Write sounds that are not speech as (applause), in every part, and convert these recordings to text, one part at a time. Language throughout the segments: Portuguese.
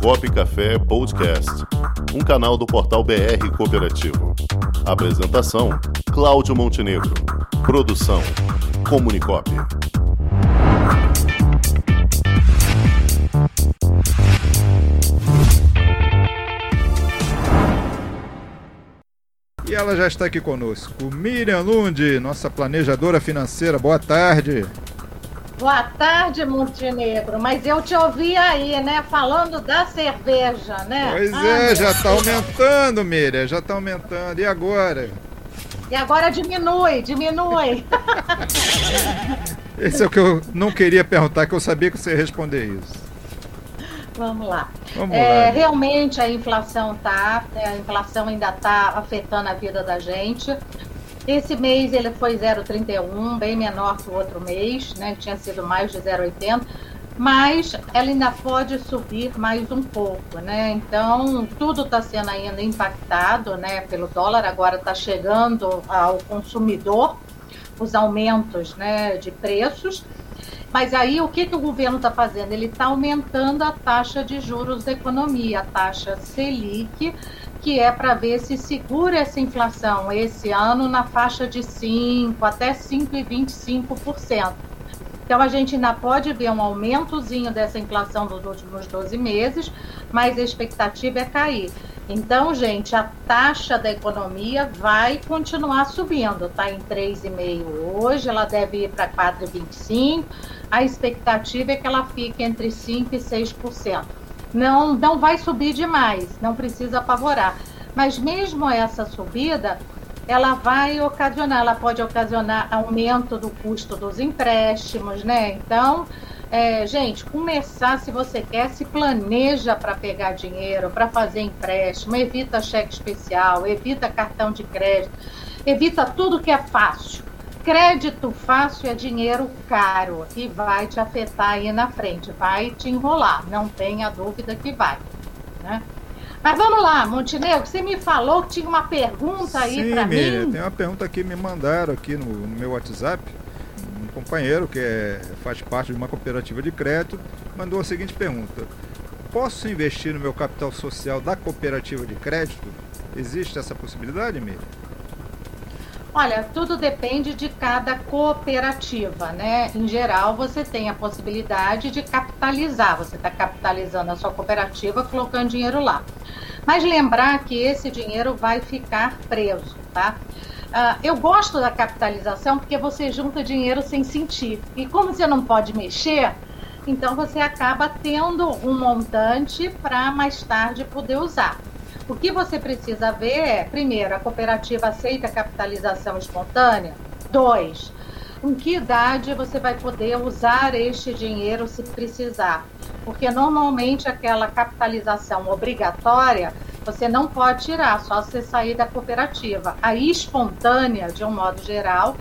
Comunicop Café Podcast, um canal do portal BR Cooperativo. Apresentação: Cláudio Montenegro. Produção: Comunicop. E ela já está aqui conosco, Miriam Lund, nossa planejadora financeira. Boa tarde. Boa tarde, Montenegro. Mas eu te ouvi aí, né? Falando da cerveja, né? Pois ah, é, já está aumentando, Miriam. Já está aumentando. E agora? E agora diminui, diminui. (laughs) Esse é o que eu não queria perguntar, que eu sabia que você ia responder isso. Vamos lá. Vamos é, lá. Realmente a inflação tá, é, a inflação ainda está afetando a vida da gente. Esse mês ele foi 0,31, bem menor que o outro mês, né? Tinha sido mais de 0,80, mas ela ainda pode subir mais um pouco, né? Então tudo está sendo ainda impactado, né? Pelo dólar agora está chegando ao consumidor os aumentos, né? De preços mas aí o que, que o governo está fazendo? Ele está aumentando a taxa de juros da economia, a taxa Selic, que é para ver se segura essa inflação esse ano na faixa de 5 até 5,25%. Então a gente ainda pode ver um aumentozinho dessa inflação dos últimos 12 meses, mas a expectativa é cair. Então, gente, a taxa da economia vai continuar subindo, está em 3,5 hoje, ela deve ir para 4,25 a expectativa é que ela fique entre 5% e 6%. Não, não vai subir demais, não precisa apavorar. Mas mesmo essa subida, ela vai ocasionar, ela pode ocasionar aumento do custo dos empréstimos, né? Então, é, gente, começar, se você quer, se planeja para pegar dinheiro, para fazer empréstimo, evita cheque especial, evita cartão de crédito, evita tudo que é fácil crédito fácil é dinheiro caro e vai te afetar aí na frente, vai te enrolar, não tenha dúvida que vai. Né? Mas vamos lá, Montenegro, você me falou que tinha uma pergunta aí para mim. Tem uma pergunta que me mandaram aqui no, no meu WhatsApp. Um companheiro que é, faz parte de uma cooperativa de crédito mandou a seguinte pergunta: Posso investir no meu capital social da cooperativa de crédito? Existe essa possibilidade, Miriam? Olha, tudo depende de cada cooperativa, né? Em geral, você tem a possibilidade de capitalizar. Você está capitalizando a sua cooperativa, colocando dinheiro lá. Mas lembrar que esse dinheiro vai ficar preso, tá? Uh, eu gosto da capitalização porque você junta dinheiro sem sentir. E como você não pode mexer, então você acaba tendo um montante para mais tarde poder usar. O que você precisa ver é, primeiro, a cooperativa aceita capitalização espontânea? Dois, em que idade você vai poder usar este dinheiro se precisar? Porque normalmente aquela capitalização obrigatória você não pode tirar, só você sair da cooperativa. A espontânea, de um modo geral,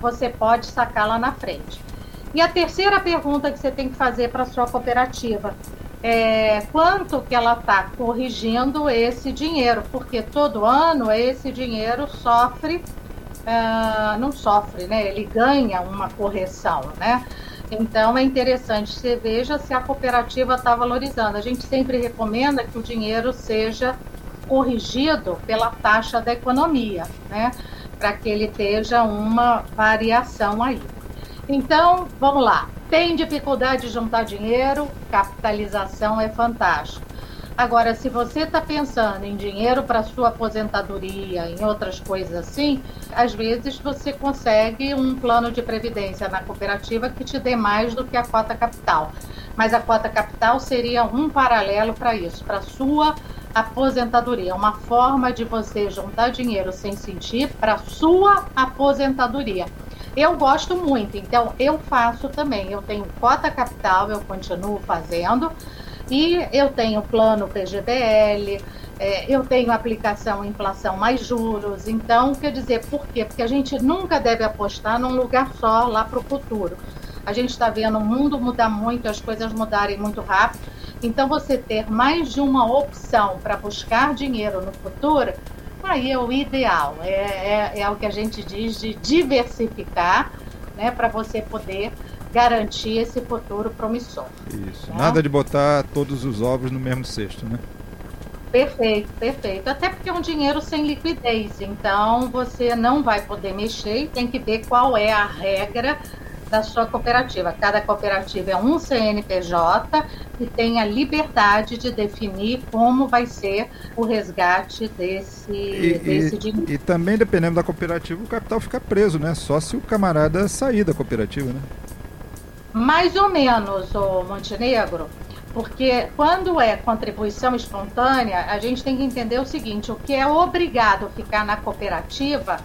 você pode sacar lá na frente. E a terceira pergunta que você tem que fazer para sua cooperativa: é, quanto que ela está corrigindo esse dinheiro, porque todo ano esse dinheiro sofre, uh, não sofre, né? Ele ganha uma correção, né? Então é interessante você veja se a cooperativa está valorizando. A gente sempre recomenda que o dinheiro seja corrigido pela taxa da economia, né? Para que ele esteja uma variação aí. Então, vamos lá. Tem dificuldade de juntar dinheiro, capitalização é fantástico. Agora, se você está pensando em dinheiro para sua aposentadoria, em outras coisas assim, às vezes você consegue um plano de previdência na cooperativa que te dê mais do que a cota capital. Mas a cota capital seria um paralelo para isso, para sua aposentadoria, uma forma de você juntar dinheiro sem sentir para sua aposentadoria. Eu gosto muito, então eu faço também. Eu tenho cota capital, eu continuo fazendo, e eu tenho plano PGBL, é, eu tenho aplicação inflação mais juros. Então, quer dizer, por quê? Porque a gente nunca deve apostar num lugar só lá para o futuro. A gente está vendo o mundo mudar muito, as coisas mudarem muito rápido. Então, você ter mais de uma opção para buscar dinheiro no futuro aí é o ideal, é, é, é o que a gente diz de diversificar, né, para você poder garantir esse futuro promissor. Isso. Né? Nada de botar todos os ovos no mesmo cesto, né? Perfeito, perfeito. Até porque é um dinheiro sem liquidez, então você não vai poder mexer e tem que ver qual é a regra da sua cooperativa. Cada cooperativa é um CNPJ e tem a liberdade de definir como vai ser o resgate desse, e, desse e, dinheiro. E também, dependendo da cooperativa, o capital fica preso, né? Só se o camarada sair da cooperativa, né? Mais ou menos, o Montenegro. Porque quando é contribuição espontânea, a gente tem que entender o seguinte: o que é obrigado a ficar na cooperativa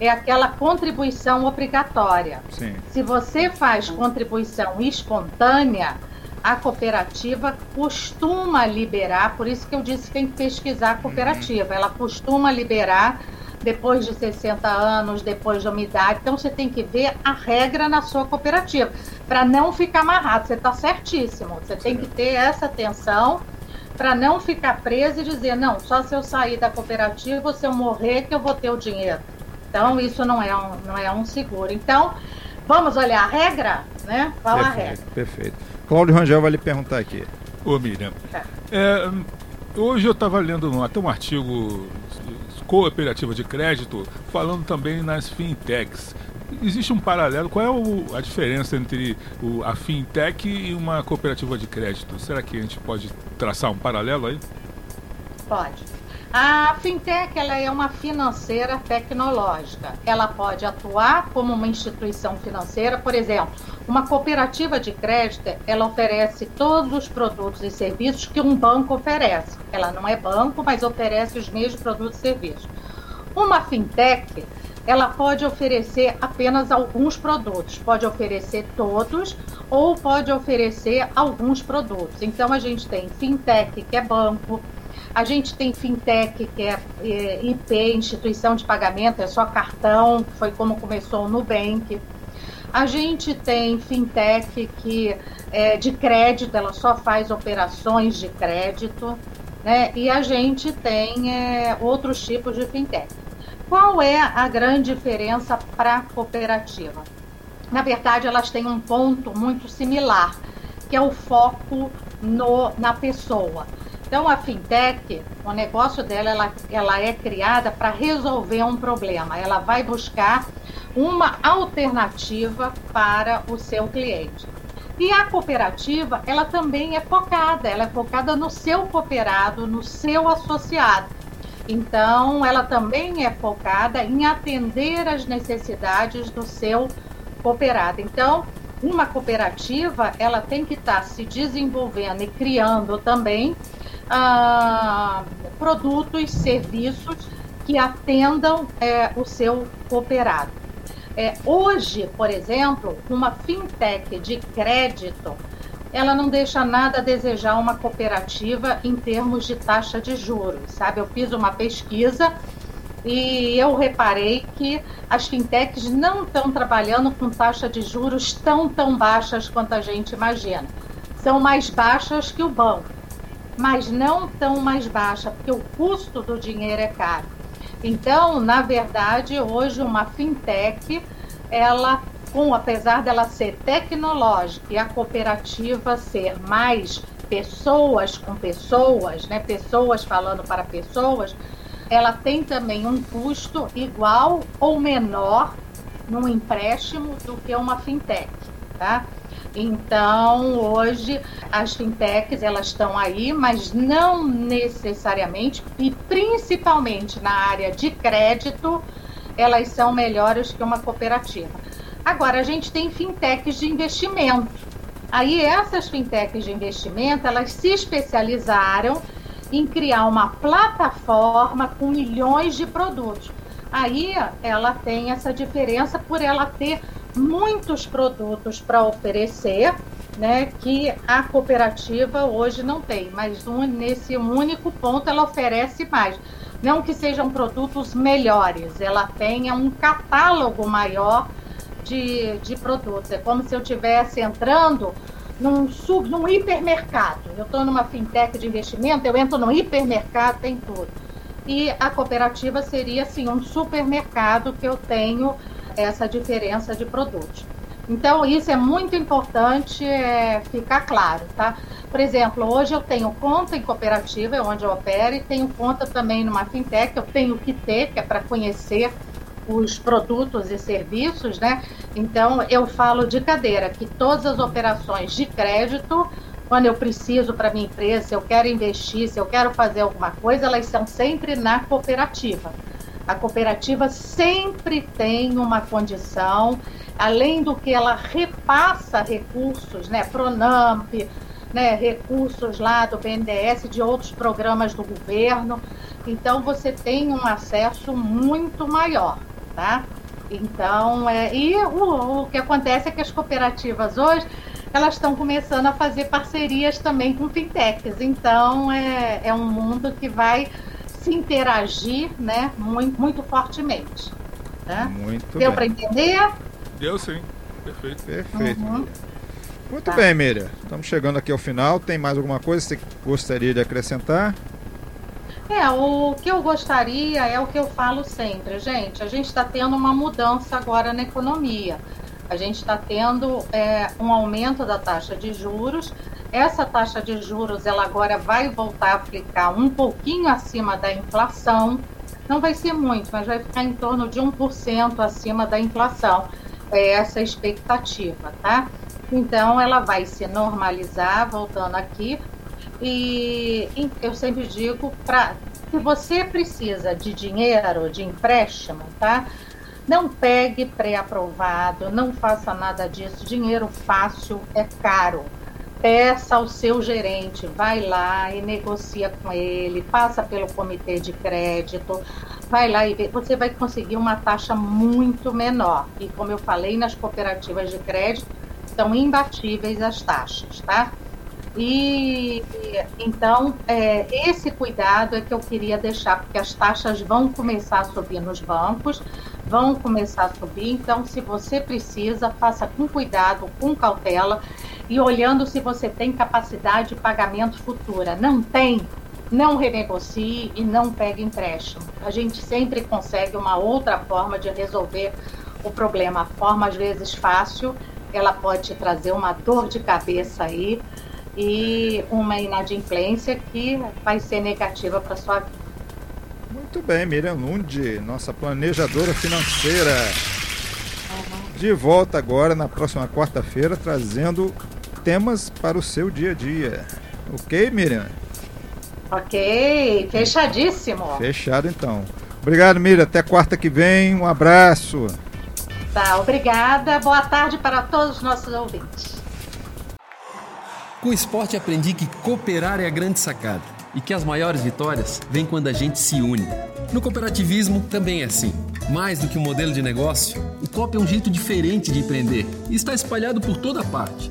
é aquela contribuição obrigatória. Sim. Se você faz contribuição espontânea, a cooperativa costuma liberar, por isso que eu disse que tem que pesquisar a cooperativa, ela costuma liberar depois de 60 anos, depois de uma idade. Então você tem que ver a regra na sua cooperativa, para não ficar amarrado. Você está certíssimo. Você tem que ter essa atenção para não ficar preso e dizer, não, só se eu sair da cooperativa, se eu morrer, que eu vou ter o dinheiro. Então, isso não é um, não é um seguro. Então, vamos olhar a regra, né? Qual perfeito, a regra? Perfeito. Cláudio Rangel vai lhe perguntar aqui. Ô, Miriam, é. É, hoje eu estava lendo até um artigo cooperativa de crédito, falando também nas fintechs. Existe um paralelo, qual é o, a diferença entre o, a fintech e uma cooperativa de crédito? Será que a gente pode traçar um paralelo aí? Pode. A fintech ela é uma financeira tecnológica. Ela pode atuar como uma instituição financeira, por exemplo, uma cooperativa de crédito, ela oferece todos os produtos e serviços que um banco oferece. Ela não é banco, mas oferece os mesmos produtos e serviços. Uma fintech, ela pode oferecer apenas alguns produtos, pode oferecer todos ou pode oferecer alguns produtos. Então a gente tem fintech, que é banco, a gente tem fintech, que é, é IP, instituição de pagamento, é só cartão, foi como começou o Nubank. A gente tem fintech que é de crédito, ela só faz operações de crédito, né? E a gente tem é, outros tipos de fintech. Qual é a grande diferença para a cooperativa? Na verdade, elas têm um ponto muito similar, que é o foco no, na pessoa. Então, a fintech, o negócio dela, ela, ela é criada para resolver um problema. Ela vai buscar uma alternativa para o seu cliente. E a cooperativa, ela também é focada, ela é focada no seu cooperado, no seu associado. Então, ela também é focada em atender as necessidades do seu cooperado. Então, uma cooperativa, ela tem que estar tá se desenvolvendo e criando também ah, produtos, serviços que atendam é, o seu cooperado. É, hoje, por exemplo, uma fintech de crédito, ela não deixa nada a desejar uma cooperativa em termos de taxa de juros, sabe? Eu fiz uma pesquisa e eu reparei que as fintechs não estão trabalhando com taxa de juros tão tão baixas quanto a gente imagina. São mais baixas que o banco mas não tão mais baixa, porque o custo do dinheiro é caro. Então, na verdade, hoje uma fintech, ela, com apesar dela ser tecnológica e a cooperativa ser mais pessoas com pessoas, né, pessoas falando para pessoas, ela tem também um custo igual ou menor num empréstimo do que uma fintech, tá? Então, hoje as fintechs elas estão aí, mas não necessariamente e principalmente na área de crédito, elas são melhores que uma cooperativa. Agora, a gente tem fintechs de investimento. Aí essas fintechs de investimento, elas se especializaram em criar uma plataforma com milhões de produtos. Aí ela tem essa diferença por ela ter muitos produtos para oferecer, né, que a cooperativa hoje não tem, mas um, nesse único ponto ela oferece mais. Não que sejam produtos melhores, ela tenha um catálogo maior de, de produtos. É como se eu estivesse entrando num, sub, num hipermercado. Eu estou numa fintech de investimento, eu entro num hipermercado, tem tudo. E a cooperativa seria assim um supermercado que eu tenho essa diferença de produtos. Então, isso é muito importante é, ficar claro, tá? Por exemplo, hoje eu tenho conta em cooperativa, é onde eu opero, e tenho conta também numa fintech, eu tenho que ter, que é para conhecer os produtos e serviços, né? Então, eu falo de cadeira, que todas as operações de crédito, quando eu preciso para minha empresa, se eu quero investir, se eu quero fazer alguma coisa, elas são sempre na cooperativa. A cooperativa sempre tem uma condição, além do que ela repassa recursos, né, Pronamp, né, recursos lá do BNDES, de outros programas do governo. Então você tem um acesso muito maior, tá? Então, é, e o, o que acontece é que as cooperativas hoje elas estão começando a fazer parcerias também com fintechs. Então, é, é um mundo que vai se interagir né, muito, muito fortemente. Né? Muito Deu para entender? Deu sim. Perfeito. Perfeito. Uhum. Muito tá. bem, Miriam. Estamos chegando aqui ao final. Tem mais alguma coisa que você gostaria de acrescentar? É, o que eu gostaria é o que eu falo sempre, gente. A gente está tendo uma mudança agora na economia. A gente está tendo é, um aumento da taxa de juros essa taxa de juros ela agora vai voltar a aplicar um pouquinho acima da inflação. Não vai ser muito, mas vai ficar em torno de 1% acima da inflação. É essa a expectativa, tá? Então ela vai se normalizar, voltando aqui. E eu sempre digo para se você precisa de dinheiro, de empréstimo, tá? Não pegue pré-aprovado, não faça nada disso. Dinheiro fácil é caro peça ao seu gerente, vai lá e negocia com ele, passa pelo comitê de crédito, vai lá e vê, você vai conseguir uma taxa muito menor. E como eu falei, nas cooperativas de crédito são imbatíveis as taxas, tá? E então é, esse cuidado é que eu queria deixar, porque as taxas vão começar a subir nos bancos, vão começar a subir. Então, se você precisa, faça com cuidado, com cautela e olhando se você tem capacidade de pagamento futura. Não tem, não renegocie e não pegue empréstimo. A gente sempre consegue uma outra forma de resolver o problema. A forma, às vezes, fácil, ela pode te trazer uma dor de cabeça aí e uma inadimplência que vai ser negativa para sua vida. Muito bem, Miriam Lund, nossa planejadora financeira. De volta agora na próxima quarta-feira, trazendo temas para o seu dia a dia. Ok, Miriam? Ok, fechadíssimo. Fechado então. Obrigado, Miriam. Até quarta que vem. Um abraço. Tá, obrigada. Boa tarde para todos os nossos ouvintes. Com o esporte aprendi que cooperar é a grande sacada e que as maiores vitórias vêm quando a gente se une. No cooperativismo também é assim. Mais do que um modelo de negócio, o COP é um jeito diferente de empreender e está espalhado por toda parte